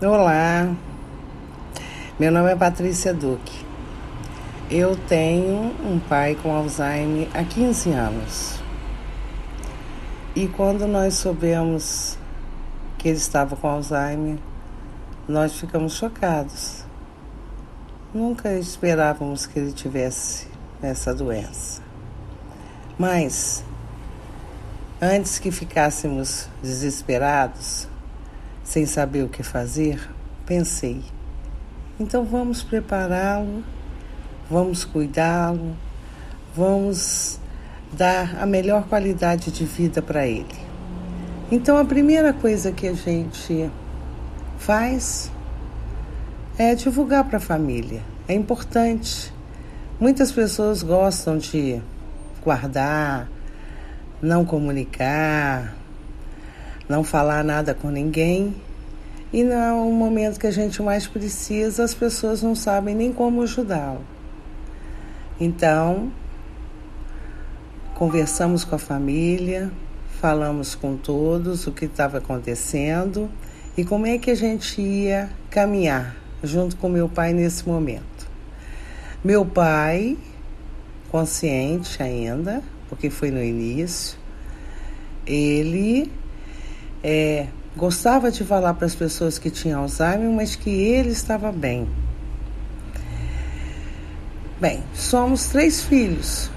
Olá, meu nome é Patrícia Duque. Eu tenho um pai com Alzheimer há 15 anos. E quando nós soubemos que ele estava com Alzheimer, nós ficamos chocados. Nunca esperávamos que ele tivesse essa doença. Mas, antes que ficássemos desesperados, sem saber o que fazer, pensei: então vamos prepará-lo, vamos cuidá-lo, vamos dar a melhor qualidade de vida para ele. Então a primeira coisa que a gente faz é divulgar para a família. É importante. Muitas pessoas gostam de guardar, não comunicar, não falar nada com ninguém. E no momento que a gente mais precisa, as pessoas não sabem nem como ajudá-lo. Então, conversamos com a família, falamos com todos o que estava acontecendo e como é que a gente ia caminhar junto com meu pai nesse momento. Meu pai, consciente ainda, porque foi no início, ele é, gostava de falar para as pessoas que tinham Alzheimer, mas que ele estava bem. Bem, somos três filhos.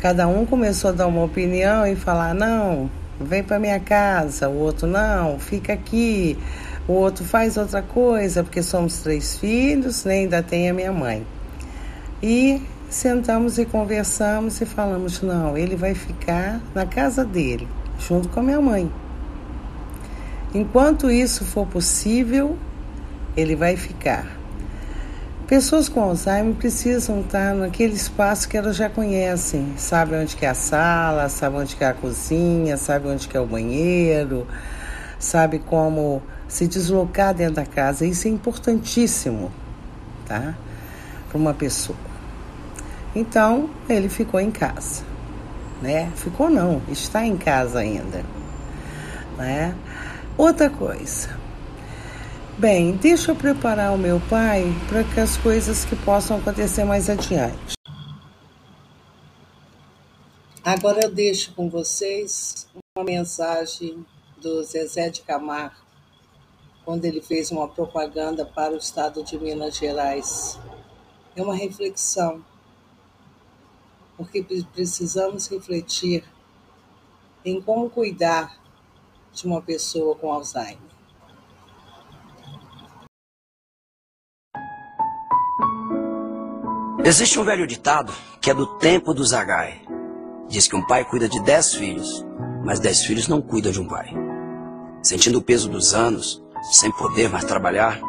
Cada um começou a dar uma opinião e falar: não, vem para minha casa. O outro, não, fica aqui. O outro faz outra coisa, porque somos três filhos, né? ainda tem a minha mãe. E sentamos e conversamos e falamos: não, ele vai ficar na casa dele junto com a minha mãe. Enquanto isso for possível, ele vai ficar. Pessoas com Alzheimer precisam estar naquele espaço que elas já conhecem, sabe onde é a sala, sabe onde é a cozinha, sabe onde é o banheiro, sabe como se deslocar dentro da casa. Isso é importantíssimo, tá? Para uma pessoa. Então, ele ficou em casa né? Ficou não, está em casa ainda, né? Outra coisa. Bem, deixa eu preparar o meu pai para que as coisas que possam acontecer mais adiante. Agora eu deixo com vocês uma mensagem do Zezé de Camargo, quando ele fez uma propaganda para o estado de Minas Gerais. É uma reflexão porque precisamos refletir em como cuidar de uma pessoa com Alzheimer. Existe um velho ditado que é do tempo do Zagai. Diz que um pai cuida de dez filhos, mas dez filhos não cuidam de um pai. Sentindo o peso dos anos, sem poder mais trabalhar,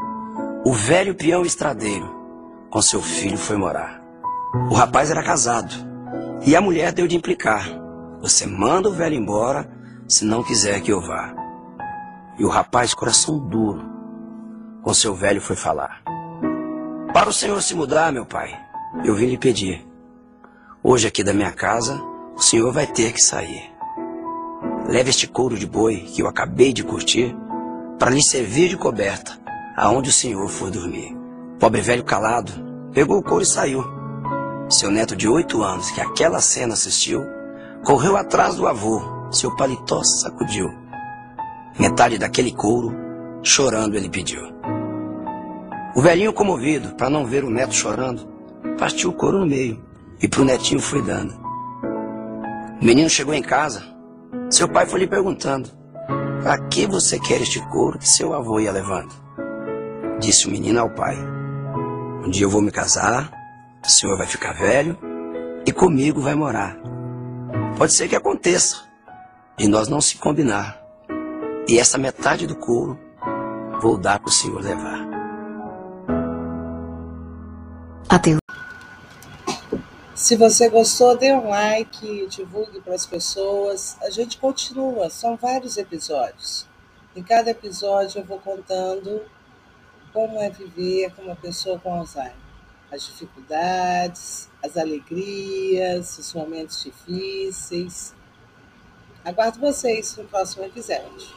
o velho peão estradeiro com seu filho foi morar. O rapaz era casado e a mulher deu de implicar: Você manda o velho embora se não quiser que eu vá. E o rapaz, coração duro, com seu velho foi falar: Para o senhor se mudar, meu pai, eu vim lhe pedir. Hoje aqui da minha casa, o senhor vai ter que sair. Leve este couro de boi que eu acabei de curtir para lhe servir de coberta aonde o senhor for dormir. Pobre velho calado pegou o couro e saiu. Seu neto de oito anos, que aquela cena assistiu, correu atrás do avô, seu paletó sacudiu. Metade daquele couro, chorando, ele pediu. O velhinho, comovido, para não ver o neto chorando, partiu o couro no meio e pro netinho foi dando. O menino chegou em casa, seu pai foi lhe perguntando: Para que você quer este couro que seu avô ia levando? Disse o menino ao pai: Um dia eu vou me casar o senhor vai ficar velho e comigo vai morar. Pode ser que aconteça de nós não se combinar. E essa metade do couro vou dar para o senhor levar. Adeus. Se você gostou, dê um like, divulgue para as pessoas. A gente continua, são vários episódios. Em cada episódio eu vou contando como é viver com uma pessoa com Alzheimer as dificuldades, as alegrias, os momentos difíceis. Aguardo vocês no próximo episódio.